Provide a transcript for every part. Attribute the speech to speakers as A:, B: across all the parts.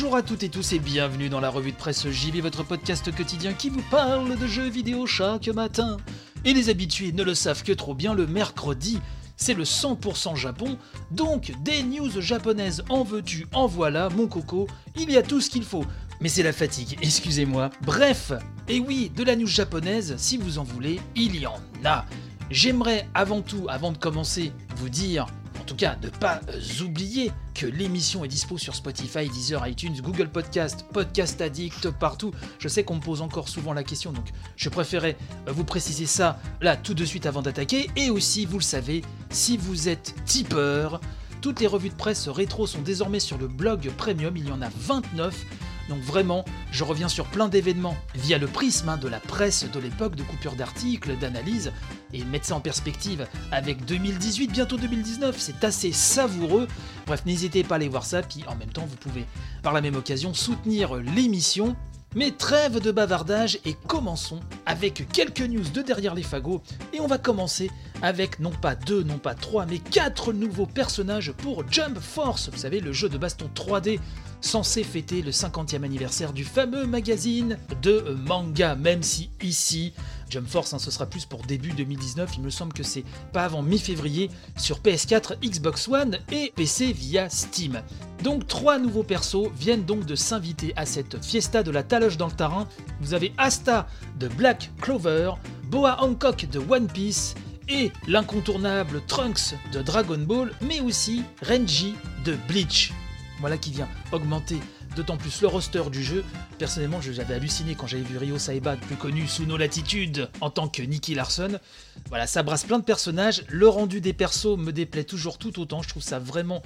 A: Bonjour à toutes et tous et bienvenue dans la revue de presse JV, votre podcast quotidien qui vous parle de jeux vidéo chaque matin. Et les habitués ne le savent que trop bien, le mercredi, c'est le 100% Japon, donc des news japonaises en veux-tu, en voilà, mon coco, il y a tout ce qu'il faut. Mais c'est la fatigue, excusez-moi. Bref, et oui, de la news japonaise, si vous en voulez, il y en a. J'aimerais avant tout, avant de commencer, vous dire tout cas, ne pas euh, oublier que l'émission est dispo sur Spotify, Deezer, iTunes, Google Podcast, Podcast Addict, partout. Je sais qu'on me pose encore souvent la question, donc je préférais euh, vous préciser ça là tout de suite avant d'attaquer. Et aussi, vous le savez, si vous êtes tipeur, toutes les revues de presse rétro sont désormais sur le blog Premium, il y en a 29. Donc vraiment, je reviens sur plein d'événements via le prisme hein, de la presse de l'époque, de coupures d'articles, d'analyses, et mettre ça en perspective avec 2018, bientôt 2019, c'est assez savoureux. Bref, n'hésitez pas à aller voir ça, puis en même temps, vous pouvez par la même occasion soutenir l'émission. Mais trêve de bavardage et commençons avec quelques news de derrière les fagots. Et on va commencer avec non pas deux, non pas trois, mais quatre nouveaux personnages pour Jump Force. Vous savez, le jeu de baston 3D censé fêter le 50e anniversaire du fameux magazine de manga, même si ici, Jump Force, hein, ce sera plus pour début 2019, il me semble que c'est pas avant mi-février sur PS4, Xbox One et PC via Steam. Donc trois nouveaux persos viennent donc de s'inviter à cette fiesta de la taloche dans le terrain. Vous avez Asta de Black Clover, Boa Hancock de One Piece et l'incontournable Trunks de Dragon Ball, mais aussi Renji de Bleach. Voilà qui vient augmenter d'autant plus le roster du jeu. Personnellement, j'avais halluciné quand j'avais vu Ryo Saiba, plus connu sous nos latitudes en tant que Nicky Larson. Voilà, ça brasse plein de personnages. Le rendu des persos me déplaît toujours tout autant. Je trouve ça vraiment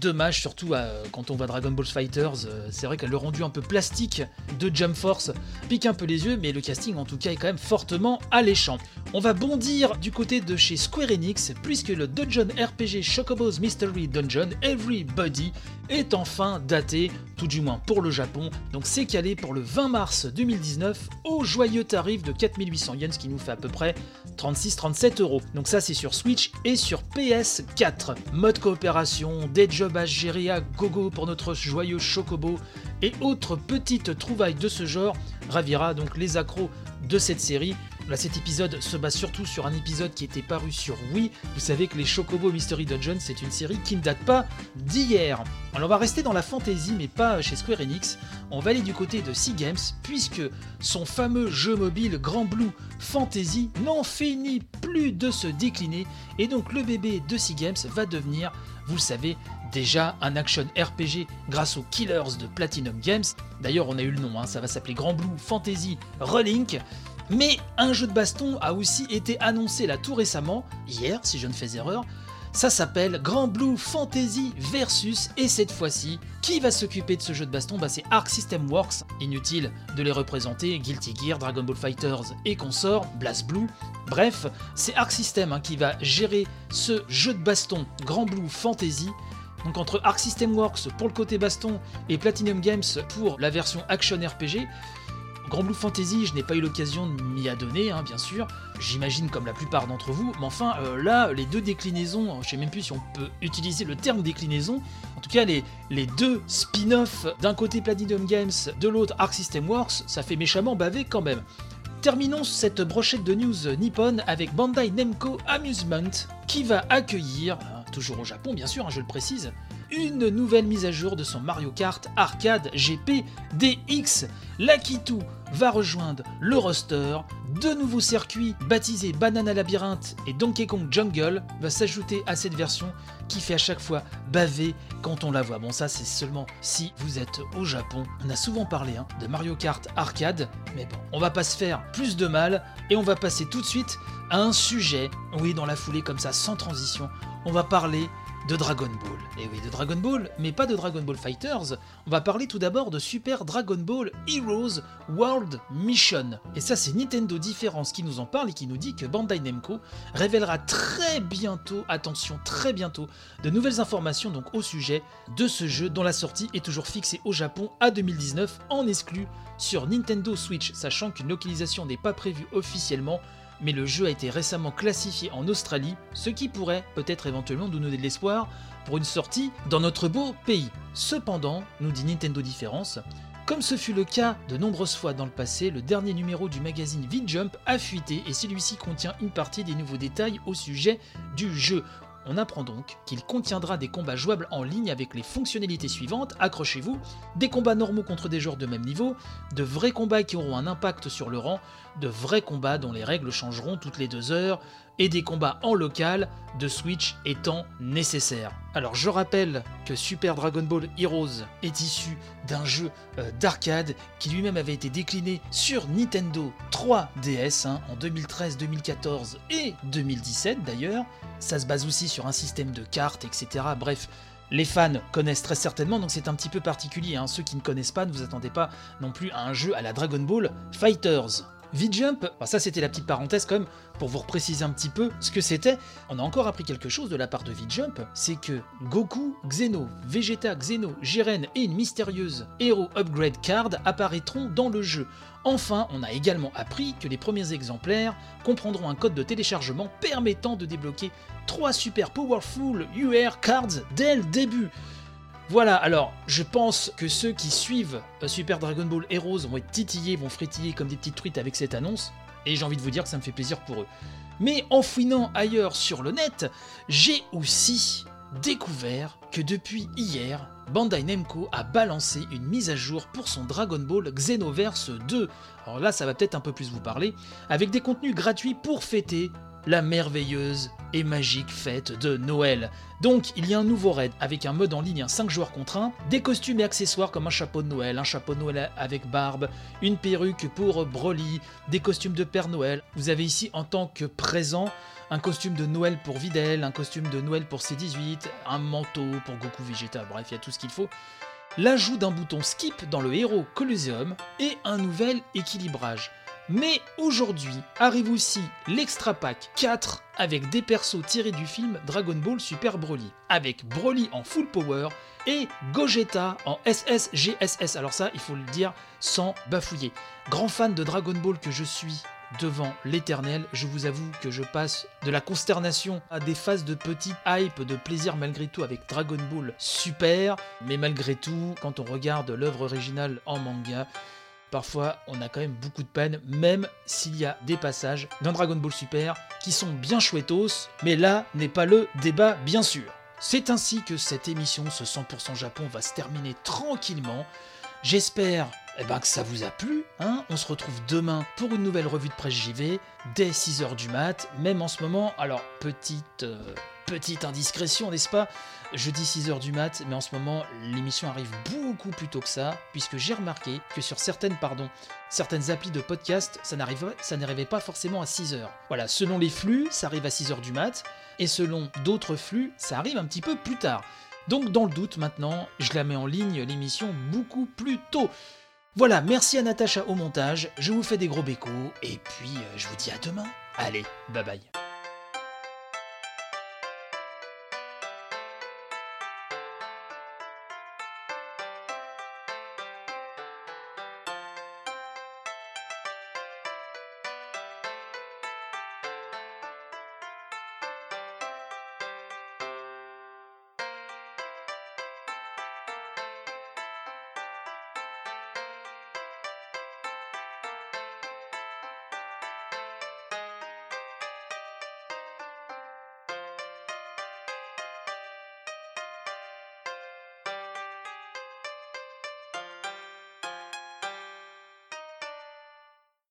A: dommage, surtout euh, quand on voit Dragon Ball Fighters. euh, c'est vrai que le rendu un peu plastique de Jump Force pique un peu les yeux, mais le casting en tout cas est quand même fortement alléchant. On va bondir du côté de chez Square Enix, puisque le Dungeon RPG Chocobo's Mystery Dungeon Everybody est enfin daté, tout du moins pour le Japon. Donc c'est pour le 20 mars 2019 au joyeux tarif de 4800 yens, qui nous fait à peu près 36-37 euros. Donc ça c'est sur Switch et sur PS4. Mode coopération, des jobs à à gogo pour notre joyeux Chocobo et autres petites trouvailles de ce genre ravira donc les accros de cette série. Cet épisode se base surtout sur un épisode qui était paru sur Wii. Vous savez que les Chocobo Mystery Dungeon, c'est une série qui ne date pas d'hier. Alors, on va rester dans la fantasy, mais pas chez Square Enix. On va aller du côté de Sea Games, puisque son fameux jeu mobile Grand Blue Fantasy n'en finit plus de se décliner. Et donc, le bébé de Sea Games va devenir, vous le savez, déjà un action RPG grâce aux Killers de Platinum Games. D'ailleurs, on a eu le nom, hein, ça va s'appeler Grand Blue Fantasy Relink. Mais un jeu de baston a aussi été annoncé là tout récemment, hier si je ne fais erreur. Ça s'appelle Grand Blue Fantasy Versus et cette fois-ci, qui va s'occuper de ce jeu de baston? Bah, C'est Arc System Works, inutile de les représenter, Guilty Gear, Dragon Ball Fighters et consorts, Blast Blue. Bref, c'est Arc System hein, qui va gérer ce jeu de baston Grand Blue Fantasy donc entre Arc System Works pour le côté baston et Platinum Games pour la version action RPG, Grand Blue Fantasy, je n'ai pas eu l'occasion de m'y adonner, hein, bien sûr. J'imagine comme la plupart d'entre vous. Mais enfin, euh, là, les deux déclinaisons, je sais même plus si on peut utiliser le terme déclinaison. En tout cas, les, deux spin-offs, d'un côté Platinum Games, de l'autre Arc System Works, ça fait méchamment baver quand même. Terminons cette brochette de news nippon avec Bandai Namco Amusement, qui va accueillir, hein, toujours au Japon bien sûr, hein, je le précise, une nouvelle mise à jour de son Mario Kart Arcade GP DX. L'Akitu va rejoindre le roster. Deux nouveaux circuits baptisés Banana Labyrinth et Donkey Kong Jungle va s'ajouter à cette version qui fait à chaque fois baver quand on la voit. Bon ça c'est seulement si vous êtes au Japon. On a souvent parlé hein, de Mario Kart Arcade, mais bon, on va pas se faire plus de mal et on va passer tout de suite à un sujet, oui dans la foulée comme ça, sans transition, on va parler de Dragon Ball. Et oui, de Dragon Ball, mais pas de Dragon Ball Fighters. On va parler tout d'abord de Super Dragon Ball Heroes World Mission. Et ça, c'est Nintendo Différence qui nous en parle et qui nous dit que Bandai Namco révélera très bientôt, attention, très bientôt, de nouvelles informations donc au sujet de ce jeu dont la sortie est toujours fixée au Japon à 2019 en exclu sur Nintendo Switch, sachant qu'une localisation n'est pas prévue officiellement mais le jeu a été récemment classifié en Australie, ce qui pourrait peut-être éventuellement nous donner de l'espoir pour une sortie dans notre beau pays. Cependant, nous dit Nintendo Différence, comme ce fut le cas de nombreuses fois dans le passé, le dernier numéro du magazine V-Jump a fuité et celui-ci contient une partie des nouveaux détails au sujet du jeu. On apprend donc qu'il contiendra des combats jouables en ligne avec les fonctionnalités suivantes, accrochez-vous, des combats normaux contre des joueurs de même niveau, de vrais combats qui auront un impact sur le rang, de vrais combats dont les règles changeront toutes les deux heures, et des combats en local de Switch étant nécessaires. Alors je rappelle que Super Dragon Ball Heroes est issu d'un jeu euh, d'arcade qui lui-même avait été décliné sur Nintendo 3DS hein, en 2013, 2014 et 2017 d'ailleurs. Ça se base aussi sur un système de cartes, etc. Bref, les fans connaissent très certainement, donc c'est un petit peu particulier. hein. Ceux qui ne connaissent pas, ne vous attendez pas non plus à un jeu à la Dragon Ball Fighters. V-Jump, enfin, ça c'était la petite parenthèse quand même, pour vous repréciser un petit peu ce que c'était. On a encore appris quelque chose de la part de V-Jump, c'est que Goku, Xeno, Vegeta, Xeno, Jiren et une mystérieuse Hero Upgrade Card apparaîtront dans le jeu. Enfin, on a également appris que les premiers exemplaires comprendront un code de téléchargement permettant de débloquer 3 super powerful UR cards dès le début. Voilà, alors je pense que ceux qui suivent euh, Super Dragon Ball Heroes vont être titillés, vont frétiller comme des petites truites avec cette annonce, et j'ai envie de vous dire que ça me fait plaisir pour eux. Mais en fouinant ailleurs sur le net, j'ai aussi découvert que depuis hier, Bandai Namco a balancé une mise à jour pour son Dragon Ball Xenoverse 2. Alors là, ça va peut-être un peu plus vous parler, avec des contenus gratuits pour fêter la merveilleuse et magique fête de Noël. Donc, il y a un nouveau raid avec un mode en ligne, un 5 joueurs contre 1, des costumes et accessoires comme un chapeau de Noël, un chapeau de Noël avec barbe, une perruque pour Broly, des costumes de Père Noël. Vous avez ici en tant que présent un costume de Noël pour Videl, un costume de Noël pour C18, un manteau pour Goku Vegeta, bref, il y a tout ce qu'il faut. L'ajout d'un bouton skip dans le héros Colosseum et un nouvel équilibrage. Mais aujourd'hui arrive aussi l'extra pack 4 avec des persos tirés du film Dragon Ball Super Broly, avec Broly en full power et Gogeta en SSGSS. Alors ça, il faut le dire sans bafouiller. Grand fan de Dragon Ball que je suis devant l'éternel, je vous avoue que je passe de la consternation à des phases de petite hype, de plaisir malgré tout avec Dragon Ball Super, mais malgré tout, quand on regarde l'œuvre originale en manga, parfois on a quand même beaucoup de peine, même s'il y a des passages dans Dragon Ball Super qui sont bien chouettos, mais là n'est pas le débat bien sûr. C'est ainsi que cette émission, ce 100% Japon, va se terminer tranquillement. J'espère eh ben, que ça vous a plu. Hein On se retrouve demain pour une nouvelle revue de presse JV, dès 6h du mat, même en ce moment. Alors, petite, euh, petite indiscrétion, n'est-ce pas? Je dis 6h du mat, mais en ce moment, l'émission arrive beaucoup plus tôt que ça, puisque j'ai remarqué que sur certaines, pardon, certaines applis de podcast, ça n'arrivait, pas forcément à 6h. Voilà, selon les flux, ça arrive à 6h du mat, et selon d'autres flux, ça arrive un petit peu plus tard. Donc dans le doute maintenant, je la mets en ligne l'émission beaucoup plus tôt. Voilà, merci à Natacha au montage, je vous fais des gros bécos, et puis euh, je vous dis à demain. Allez, bye bye.